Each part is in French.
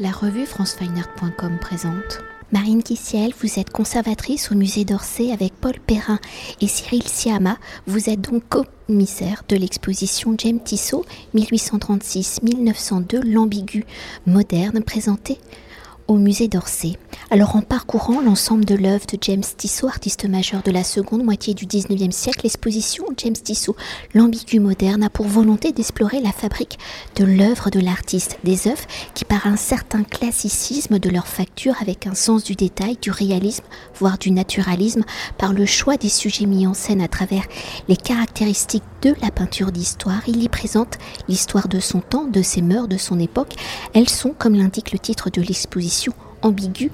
La revue francefineart.com présente. Marine Kissiel, vous êtes conservatrice au musée d'Orsay avec Paul Perrin et Cyril Siama. Vous êtes donc commissaire de l'exposition James Tissot 1836-1902, l'ambigu moderne, présentée au musée d'Orsay. Alors en parcourant l'ensemble de l'œuvre de James Tissot, artiste majeur de la seconde moitié du 19e siècle, l'exposition James Tissot, l'ambigu moderne, a pour volonté d'explorer la fabrique de l'œuvre de l'artiste, des œuvres qui par un certain classicisme de leur facture avec un sens du détail, du réalisme, voire du naturalisme, par le choix des sujets mis en scène à travers les caractéristiques de la peinture d'histoire, il y présente l'histoire de son temps, de ses mœurs, de son époque. Elles sont, comme l'indique le titre de l'exposition, ambigu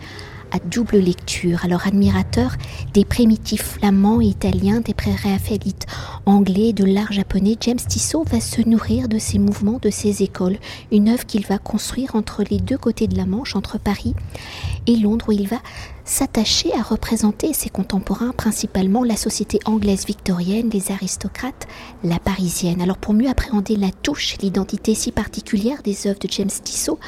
à double lecture. Alors admirateur des primitifs flamands et italiens, des pré-raphaélites anglais, de l'art japonais, James Tissot va se nourrir de ces mouvements, de ces écoles. Une œuvre qu'il va construire entre les deux côtés de la Manche, entre Paris et Londres, où il va s'attacher à représenter ses contemporains, principalement la société anglaise victorienne, les aristocrates, la parisienne. Alors pour mieux appréhender la touche, l'identité si particulière des œuvres de James Tissot,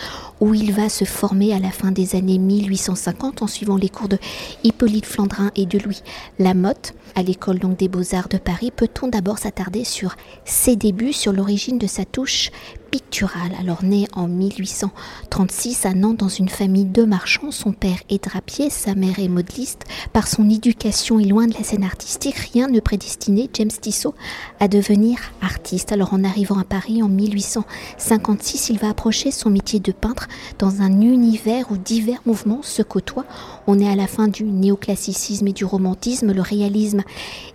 où il va se former à la fin des années 1850 en suivant les cours de Hippolyte Flandrin et de Louis Lamotte, à l'école donc des beaux-arts de Paris, peut-on d'abord s'attarder sur ses débuts, sur l'origine de sa touche picturale. Alors né en 1836 à Nantes dans une famille de marchands, son père est drapier, sa mère est modeliste. Par son éducation et loin de la scène artistique, rien ne prédestinait James Tissot à devenir artiste. Alors en arrivant à Paris en 1856, il va approcher son métier de peintre dans un univers où divers mouvements se côtoient. On est à la fin du néoclassicisme et du romantisme, le réalisme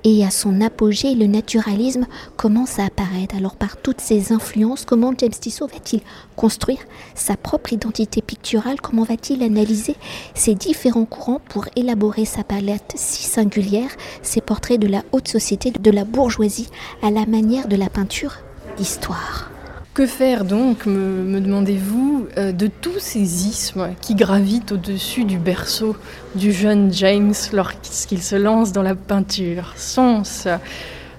est à son apogée, le naturalisme commence à apparaître. Alors par toutes ces influences, comment James Tissot va-t-il construire sa propre identité picturale? Comment va-t-il analyser ces différents courants pour élaborer sa palette si singulière, ces portraits de la haute société, de la bourgeoisie, à la manière de la peinture d'histoire? Que faire donc, me, demandez-vous, euh, de tous ces ismes qui gravitent au-dessus du berceau du jeune James lorsqu'il se lance dans la peinture? Sont-ce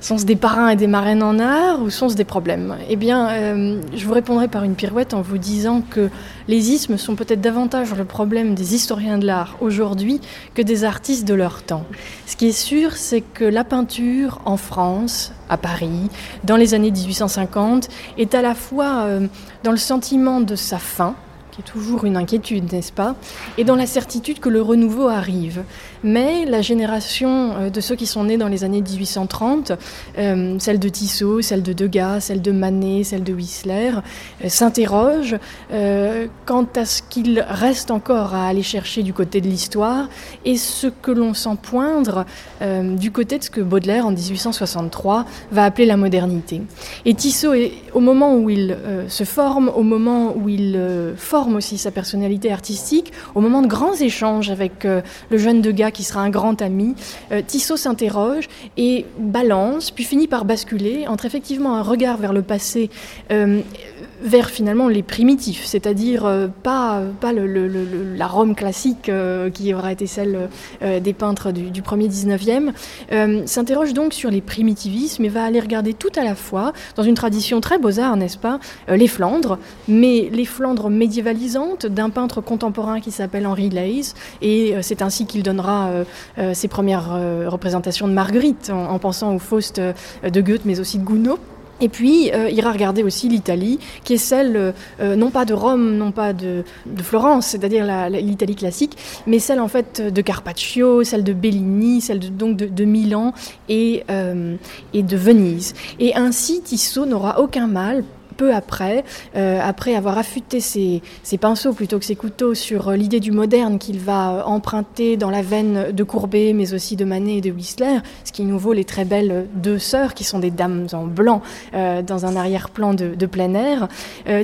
sont-ce des parrains et des marraines en art ou sont-ce des problèmes? Eh bien, euh, je vous répondrai par une pirouette en vous disant que les ismes sont peut-être davantage le problème des historiens de l'art aujourd'hui que des artistes de leur temps. Ce qui est sûr, c'est que la peinture en France, à Paris, dans les années 1850, est à la fois euh, dans le sentiment de sa fin, qui est toujours une inquiétude, n'est-ce pas Et dans la certitude que le renouveau arrive. Mais la génération euh, de ceux qui sont nés dans les années 1830, euh, celle de Tissot, celle de Degas, celle de Manet, celle de Whistler, euh, s'interroge quant à ce qu'il reste encore à aller chercher du côté de l'histoire et ce que l'on sent poindre du côté de ce que Baudelaire, en 1863, va appeler la modernité. Et Tissot, au moment où il se forme, au moment où il forme aussi sa personnalité artistique au moment de grands échanges avec euh, le jeune Degas qui sera un grand ami. Euh, Tissot s'interroge et balance, puis finit par basculer entre effectivement un regard vers le passé euh, vers finalement les primitifs, c'est-à-dire pas, pas la Rome classique qui aura été celle des peintres du, du 1er 19e, s'interroge donc sur les primitivismes et va aller regarder tout à la fois, dans une tradition très beaux-arts, n'est-ce pas, les Flandres, mais les Flandres d'un peintre contemporain qui s'appelle Henri Leys, et c'est ainsi qu'il donnera ses premières représentations de Marguerite, en, en pensant au Faust de Goethe, mais aussi de Gounod. Et puis, euh, il ira regarder aussi l'Italie, qui est celle, euh, non pas de Rome, non pas de, Florence, c'est-à-dire l'Italie classique, mais celle en fait de Carpaccio, celle de Bellini, celle de, donc de, Milan et, euh, et de Venise. Et ainsi, Tissot n'aura aucun mal peu après, euh, après avoir affûté ses, pinceaux plutôt que ses couteaux sur euh, l'idée du moderne qu'il va euh, emprunter dans la veine de Courbet, mais aussi de Manet et de Whistler, ce qui nous vaut les très belles deux sœurs, qui sont des dames en blanc dans un arrière-plan de, plein air.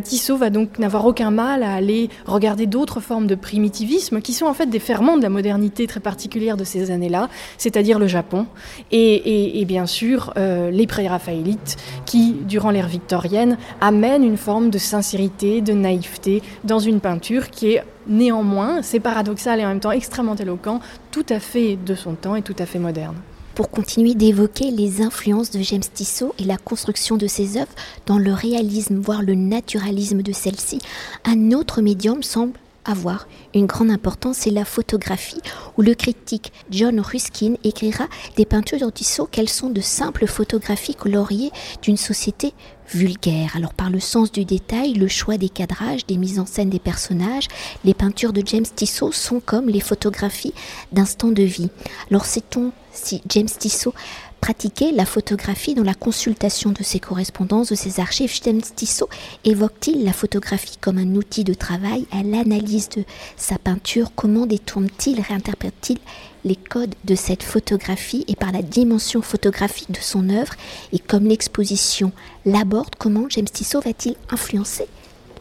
Tissot va donc n'avoir aucun mal à aller regarder d'autres formes de primitivisme, qui sont en fait des ferments de la modernité très particulière de ces années-là, c'est-à-dire le Japon, et, et bien sûr les pré-raphaélites, qui, durant l'ère victorienne, amène une forme de sincérité, de naïveté dans une peinture qui est néanmoins, c'est paradoxal et en même temps extrêmement éloquent, tout à fait de son temps et tout à fait moderne. Pour continuer d'évoquer les influences de James Tissot et la construction de ses œuvres dans le réalisme, voire le naturalisme de celle-ci, un autre médium semble avoir une grande importance, c'est la photographie, où le critique John Ruskin écrira des peintures de Tissot qu'elles sont de simples photographies coloriées d'une société vulgaire. Alors par le sens du détail, le choix des cadrages, des mises en scène des personnages, les peintures de James Tissot sont comme les photographies d'instants de vie. Alors sait-on si James Tissot pratiquait la photographie dans la consultation de ses correspondances, de ses archives. James Tissot évoque-t-il la photographie comme un outil de travail à l'analyse de sa peinture? Comment détourne-t-il, réinterprète-t-il les codes de cette photographie et par la dimension photographique de son œuvre? Et comme l'exposition l'aborde, comment James Tissot va-t-il influencer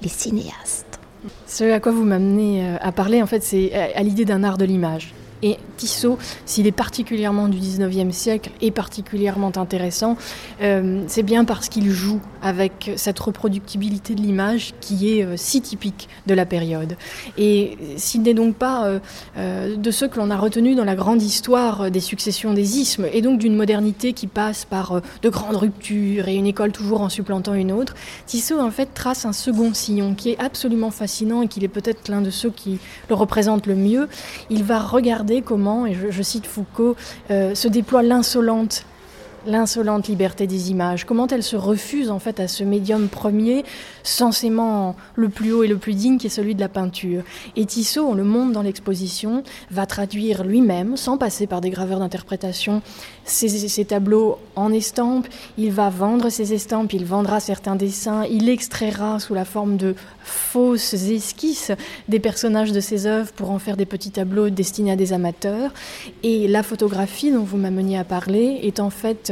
les cinéastes? Ce à quoi vous m'amenez euh, à parler, en fait, c'est à l'idée d'un art de l'image. Et Tissot, s'il est particulièrement du 19e siècle et particulièrement intéressant, euh, c'est bien parce qu'il joue avec cette reproductibilité de l'image qui est euh, si typique de la période. Et s'il n'est donc pas euh, de ceux que l'on a retenus dans la grande histoire des successions des ismes, et donc d'une modernité qui passe par de grandes ruptures et une école toujours en supplantant une autre, Tissot en fait trace un second sillon qui est absolument fascinant et qu'il est peut-être l'un de ceux qui le représentent le mieux. Il va regarder comment, et je, cite Foucault, euh, se déploie l'insolente l'insolente liberté des images, comment elle se refuse en fait à ce médium premier, censément le plus haut et le plus digne, qui est celui de la peinture. Et Tissot, on le montre dans l'exposition, va traduire lui-même, sans passer par des graveurs d'interprétation, ses, tableaux en estampes, il va vendre ses estampes, il vendra certains dessins, il extraira sous la forme de fausses esquisses des personnages de ses œuvres pour en faire des petits tableaux destinés à des amateurs. Et la photographie dont vous m'ameniez à parler est en fait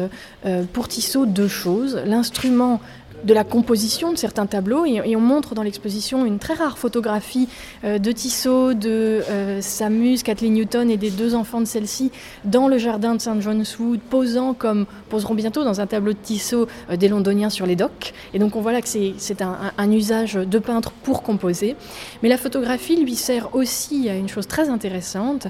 pour Tissot deux choses. L'instrument de la composition de certains tableaux et, on montre dans l'exposition une très rare photographie euh, de Tissot, de euh, sa muse Kathleen Newton et des deux enfants de celle-ci dans le jardin de St. John's Wood, posant comme poseront bientôt dans un tableau de Tissot euh, des Londoniens sur les docks. Et donc on voit là que c'est un, un, usage de peintre pour composer. Mais la photographie lui sert aussi à une chose très intéressante,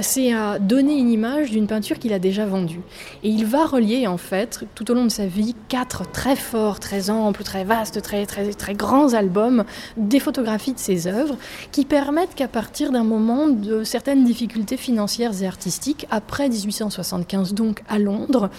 c'est à donner une image d'une peinture qu'il a déjà vendue. Et il va relier en fait tout au long de sa vie quatre très forts, très amples, très vastes, très, très, très grands albums, des photographies de ses œuvres, qui permettent qu'à partir d'un moment de certaines difficultés financières et artistiques, après 1875 donc à Londres,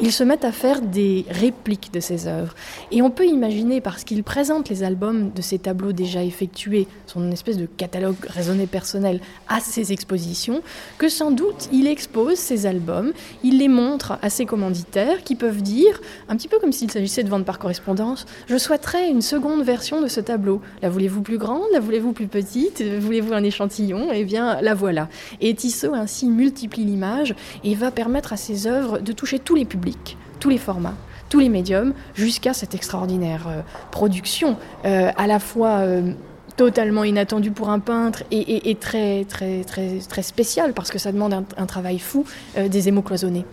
il se met à faire des répliques de ses œuvres. Et on peut imaginer, parce qu'il présente les albums de ses tableaux déjà effectués, son espèce de catalogue raisonné personnel, à ses expositions, que sans doute il expose ses albums, il les montre à ses commanditaires qui peuvent dire, un petit peu comme s'il s'agissait de vendre par je souhaiterais une seconde version de ce tableau. La voulez-vous plus grande La voulez-vous plus petite Voulez-vous un échantillon? Eh bien, la voilà. Et Tissot ainsi multiplie l'image et va permettre à ses œuvres de toucher tous les publics tous les formats, tous les médiums, jusqu'à cette extraordinaire euh, production, euh, à la fois euh, totalement inattendue pour un peintre et, très, très, très, très spéciale, parce que ça demande un, travail fou, des émaux cloisonnés.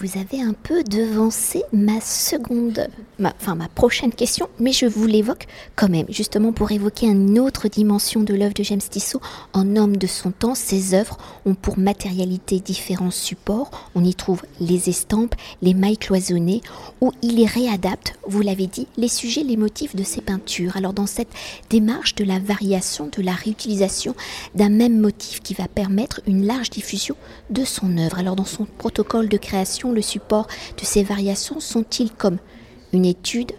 Vous avez un peu devancé ma seconde, ma, enfin ma prochaine question, mais je vous l'évoque quand même, justement pour évoquer une autre dimension de l'œuvre de James Tissot. En homme de son temps, ses œuvres ont pour matérialité différents supports. On y trouve les estampes, les mailles cloisonnées, où il y réadapte, vous l'avez dit, les sujets, les motifs de ses peintures. Alors dans cette démarche de la variation, de la réutilisation d'un même motif qui va permettre une large diffusion de son œuvre. Alors dans son protocole de création, le support de ces variations sont-ils comme une étude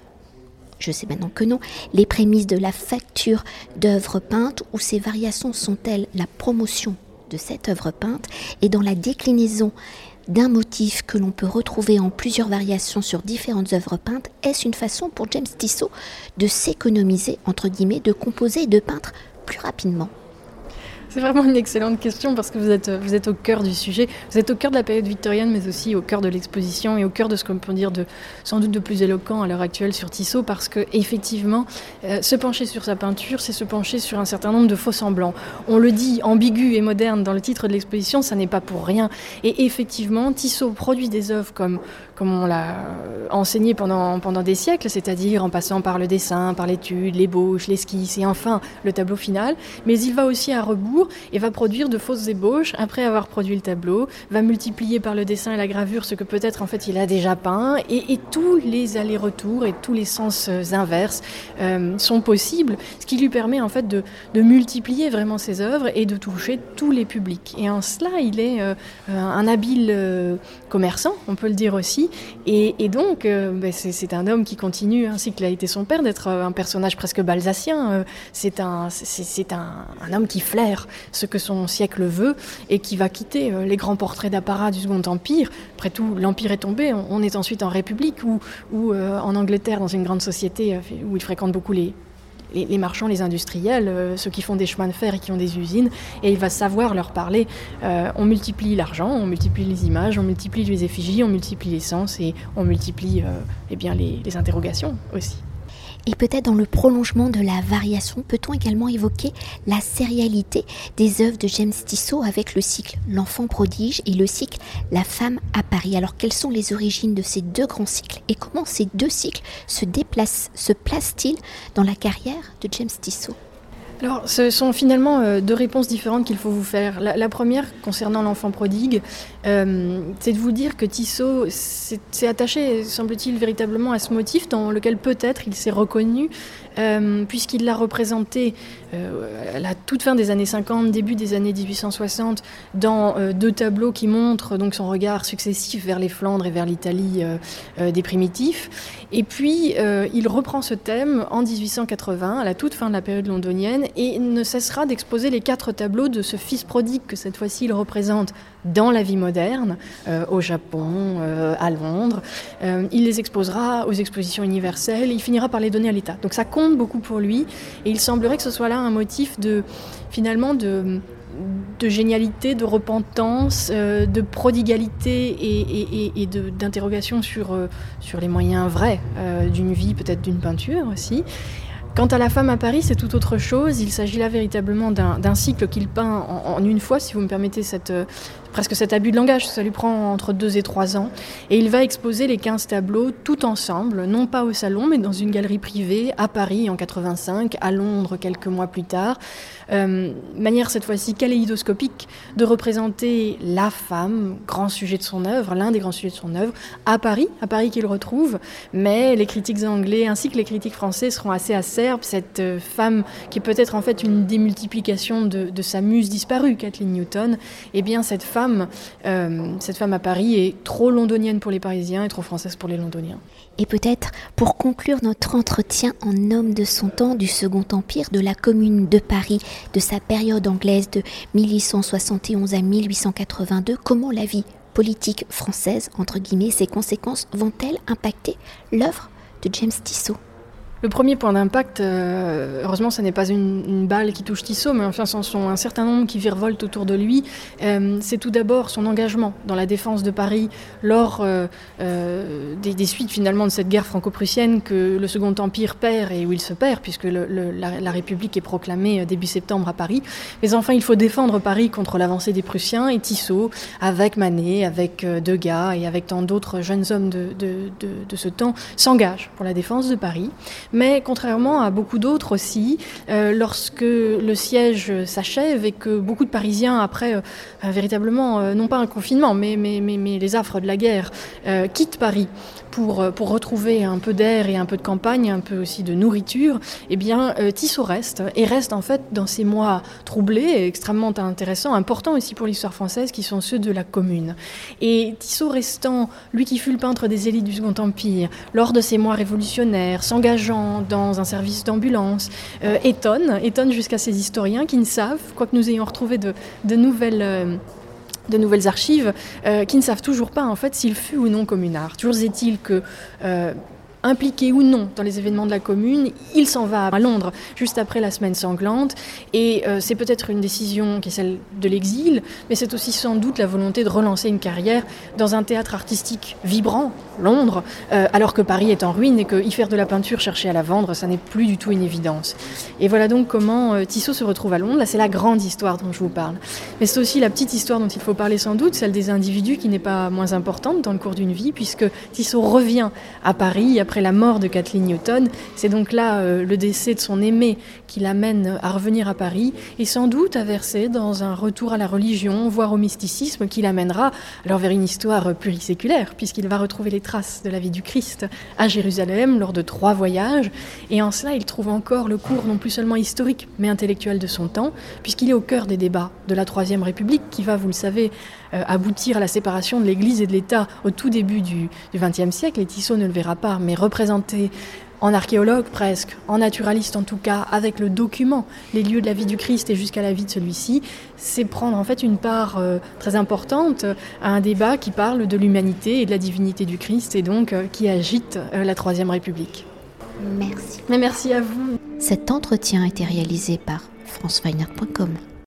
je sais maintenant que non, les prémices de la facture d'œuvres peintes ou ces variations sont-elles la promotion de cette œuvre peinte et dans la déclinaison d'un motif que l'on peut retrouver en plusieurs variations sur différentes œuvres peintes, est-ce une façon pour James Tissot de s'économiser, entre guillemets, de composer et de peindre plus rapidement? C'est vraiment une excellente question parce que vous êtes, vous êtes au cœur du sujet. Vous êtes au cœur de la période victorienne, mais aussi au cœur de l'exposition et au cœur de ce qu'on peut dire de sans doute de plus éloquent à l'heure actuelle sur Tissot, parce que effectivement, euh, se pencher sur sa peinture, c'est se pencher sur un certain nombre de faux semblants. On le dit ambigu et moderne dans le titre de l'exposition, ça n'est pas pour rien. Et effectivement, Tissot produit des œuvres comme comme on l'a enseigné pendant, pendant des siècles, c'est-à-dire en passant par le dessin, par l'étude, l'ébauche, l'esquisse et enfin le tableau final. Mais il va aussi à rebours et va produire de fausses ébauches après avoir produit le tableau, va multiplier par le dessin et la gravure ce que peut-être en fait il a déjà peint et, tous les allers-retours et tous les sens euh, inverses euh, sont possibles, ce qui lui permet en fait de, de, multiplier vraiment ses œuvres et de toucher tous les publics. Et en cela, il est euh, un habile commerçant, on peut le dire aussi, et, donc ben, c'est un homme qui continue, ainsi qu'il a été son père, d'être un personnage presque balsacien. c'est un, c'est un, homme qui flaire ce que son siècle veut et qui va quitter les grands portraits d'apparat du Second Empire. Après tout, l'Empire est tombé, on est ensuite en République ou en Angleterre, dans une grande société où il fréquente beaucoup les, les, marchands, les industriels, euh, ceux qui font des chemins de fer et qui ont des usines, et il va savoir leur parler. Euh, on multiplie l'argent, on multiplie les images, on multiplie les effigies, on multiplie les sens et on multiplie euh, eh bien, les interrogations aussi. Et peut-être dans le prolongement de la variation, peut-on également évoquer la sérialité des œuvres de James Tissot avec le cycle L'enfant prodige et le cycle La femme à Paris? Alors quelles sont les origines de ces deux grands cycles et comment ces deux cycles se déplacent, se placent-ils dans la carrière de James Tissot? Alors, ce sont finalement euh, deux réponses différentes qu'il faut vous faire. La, première, concernant l'enfant prodigue, euh, c'est de vous dire que Tissot s'est attaché, semble-t-il, véritablement à ce motif dans lequel peut-être il s'est reconnu, euh, puisqu'il l'a représenté à la toute fin des années 50, début des années 1860, dans deux tableaux qui montrent donc son regard successif vers les Flandres et vers l'Italie des primitifs. Et puis, il reprend ce thème en 1880, à la toute fin de la période londonienne, et ne cessera d'exposer les quatre tableaux de ce fils prodigue que cette fois-ci il représente dans la vie moderne, euh, au Japon, euh, à Londres. Euh, il les exposera aux expositions universelles, il finira par les donner à l'État. Donc ça compte beaucoup pour lui, et il semblerait que ce soit là un motif de, finalement, de, génialité, de repentance, de prodigalité et, et, d'interrogation sur, sur les moyens vrais d'une vie, peut-être d'une peinture aussi. Quant à la femme à Paris, c'est tout autre chose. Il s'agit là véritablement d'un cycle qu'il peint en, une fois, si vous me permettez cette, presque cet abus de langage, ça lui prend entre deux et trois ans. Et il va exposer les 15 tableaux tout ensemble, non pas au salon, mais dans une galerie privée à Paris en 85, à Londres quelques mois plus tard. Euh, manière cette fois-ci kaléidoscopique de représenter la femme, grand sujet de son œuvre, l'un des grands sujets de son œuvre, à Paris, à Paris qu'il retrouve. Mais les critiques anglais ainsi que les critiques français seront assez acerbes. Cette euh, femme qui est peut-être en fait une démultiplication de, de sa muse disparue, Kathleen Newton, eh bien cette femme euh, cette femme à Paris est trop londonienne pour les Parisiens et trop française pour les Londoniens. Et peut-être pour conclure notre entretien en homme de son temps du Second Empire, de la Commune de Paris, de sa période anglaise de 1871 à 1882, comment la vie politique française, entre guillemets, ses conséquences vont-elles impacter l'œuvre de James Tissot? Le premier point d'impact, euh, heureusement, ce n'est pas une, balle qui touche Tissot, mais enfin, ce sont un certain nombre qui virevoltent autour de lui. Euh, c'est tout d'abord son engagement dans la défense de Paris lors euh, des, suites finalement de cette guerre franco-prussienne que le Second Empire perd et où il se perd, puisque la, République est proclamée début septembre à Paris. Mais enfin, il faut défendre Paris contre l'avancée des Prussiens et Tissot, avec Manet, avec Degas et avec tant d'autres jeunes hommes de, de ce temps, s'engage pour la défense de Paris. Mais contrairement à beaucoup d'autres aussi, euh, lorsque le siège s'achève et que beaucoup de Parisiens, après euh, véritablement, euh, non pas un confinement, mais, les affres de la guerre, quittent Paris pour, euh, pour retrouver un peu d'air et un peu de campagne, un peu aussi de nourriture, eh bien, euh, Tissot reste, et reste en fait dans ces mois troublés, extrêmement intéressants, importants aussi pour l'histoire française, qui sont ceux de la Commune. Et Tissot restant, lui qui fut le peintre des élites du Second Empire, lors de ces mois révolutionnaires, s'engageant dans un service d'ambulance, euh, étonne, étonne jusqu'à ces historiens qui ne savent, quoique nous ayons retrouvé de nouvelles de nouvelles archives euh, qui ne savent toujours pas en fait s'il fut ou non communard. Toujours est-il que euh, impliqué ou non dans les événements de la commune, il s'en va à Londres juste après la semaine sanglante. Et euh, c'est peut-être une décision qui est celle de l'exil, mais c'est aussi sans doute la volonté de relancer une carrière dans un théâtre artistique vibrant, Londres, euh, alors que Paris est en ruine et que y faire de la peinture, chercher à la vendre, ça n'est plus du tout une évidence. Et voilà donc comment euh, Tissot se retrouve à Londres. Là, c'est la grande histoire dont je vous parle. Mais c'est aussi la petite histoire dont il faut parler sans doute, celle des individus qui n'est pas moins importante dans le cours d'une vie, puisque Tissot revient à Paris après la mort de Kathleen Newton. C'est donc là euh, le décès de son aimé qui l'amène à revenir à Paris et sans doute à verser dans un retour à la religion, voire au mysticisme, qui l'amènera alors vers une histoire pluriséculaire, puisqu'il va retrouver les de la vie du Christ à Jérusalem lors de trois voyages. Et en cela, il trouve encore le cours non plus seulement historique, mais intellectuel de son temps, puisqu'il est au cœur des débats de la Troisième République, qui va, vous le savez, euh, aboutir à la séparation de l'Église et de l'État au tout début du XXe siècle. Et Tissot ne le verra pas, mais représenté en archéologue presque, en naturaliste en tout cas, avec le document, les lieux de la vie du Christ et jusqu'à la vie de celui-ci, c'est prendre en fait une part euh, très importante à un débat qui parle de l'humanité et de la divinité du Christ et donc euh, qui agite euh, la Troisième République. Merci. Mais merci à vous. Cet entretien a été réalisé par franceweiner.com.